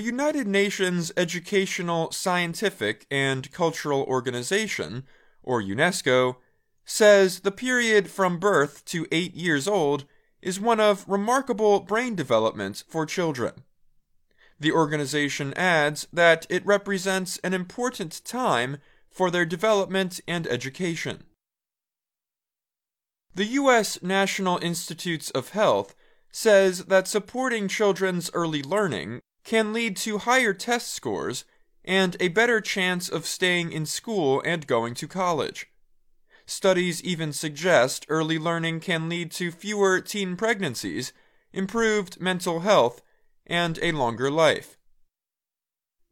The United Nations Educational, Scientific, and Cultural Organization, or UNESCO, says the period from birth to eight years old is one of remarkable brain development for children. The organization adds that it represents an important time for their development and education. The U.S. National Institutes of Health says that supporting children's early learning can lead to higher test scores and a better chance of staying in school and going to college. Studies even suggest early learning can lead to fewer teen pregnancies, improved mental health, and a longer life.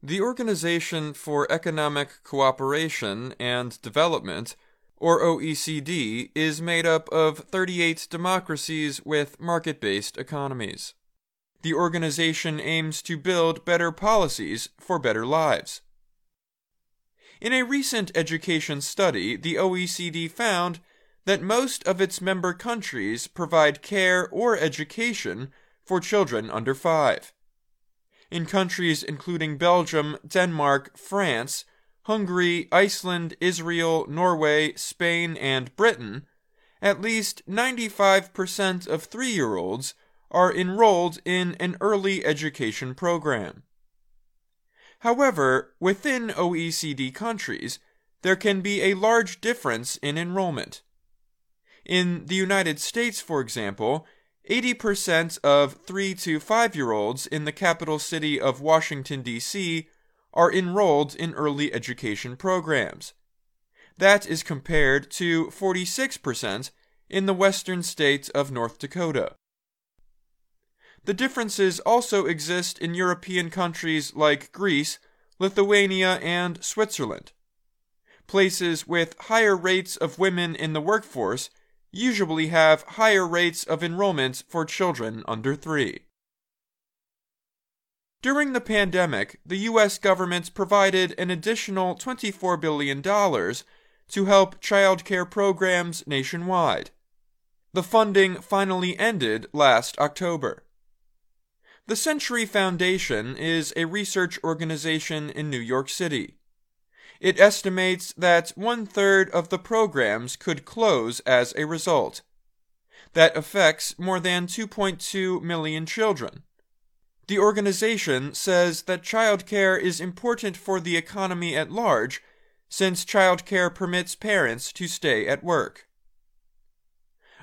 The Organization for Economic Cooperation and Development, or OECD, is made up of 38 democracies with market based economies. The organization aims to build better policies for better lives. In a recent education study, the OECD found that most of its member countries provide care or education for children under five in countries including Belgium, Denmark, France, Hungary, Iceland, Israel, Norway, Spain, and Britain, at least 95% of three year olds are enrolled in an early education program. However, within OECD countries, there can be a large difference in enrollment. In the United States, for example, 80% of 3 to 5 year olds in the capital city of Washington, D.C. are enrolled in early education programs. That is compared to 46% in the western state of North Dakota. The differences also exist in European countries like Greece, Lithuania, and Switzerland. Places with higher rates of women in the workforce usually have higher rates of enrollment for children under 3. During the pandemic, the U.S. government provided an additional $24 billion to help child care programs nationwide. The funding finally ended last October. The Century Foundation is a research organization in New York City. It estimates that one third of the programs could close as a result. That affects more than 2.2 million children. The organization says that childcare is important for the economy at large since childcare permits parents to stay at work.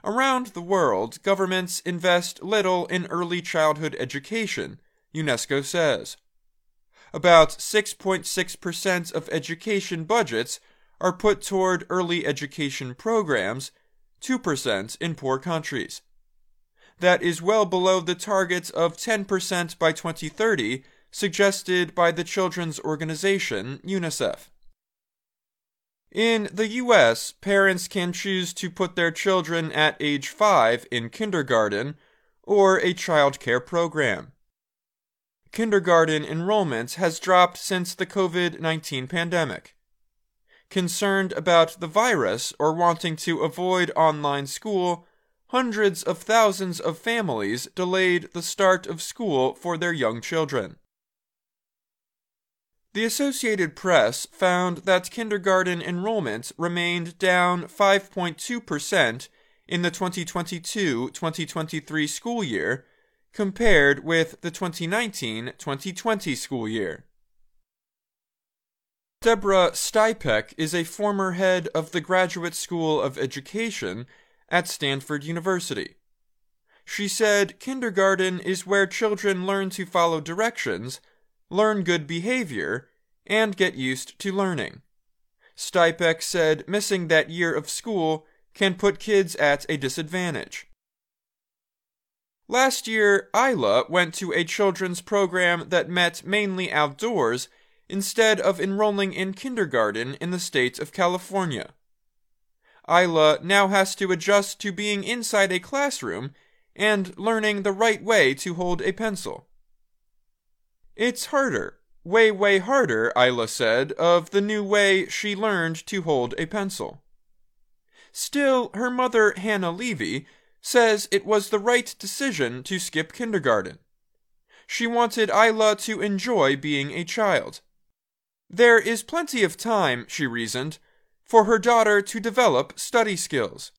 Around the world, governments invest little in early childhood education, UNESCO says about 6.6% of education budgets are put toward early education programs, 2% in poor countries. That is well below the target of 10% by 2030 suggested by the children's organization UNICEF. In the US, parents can choose to put their children at age 5 in kindergarten or a child care program kindergarten enrollment has dropped since the COVID 19 pandemic. Concerned about the virus or wanting to avoid online school, hundreds of thousands of families delayed the start of school for their young children. The Associated Press found that kindergarten enrollment remained down 5.2% in the 2022 2023 school year compared with the 2019 2020 school year. Deborah Stipek is a former head of the Graduate School of Education at Stanford University. She said kindergarten is where children learn to follow directions, learn good behavior, and get used to learning. Stipek said missing that year of school can put kids at a disadvantage. Last year, Isla went to a children's program that met mainly outdoors instead of enrolling in kindergarten in the state of California. Isla now has to adjust to being inside a classroom and learning the right way to hold a pencil. It's harder, way, way harder, Isla said, of the new way she learned to hold a pencil. Still, her mother, Hannah Levy, says it was the right decision to skip kindergarten. she wanted Isla to enjoy being a child. There is plenty of time, she reasoned, for her daughter to develop study skills.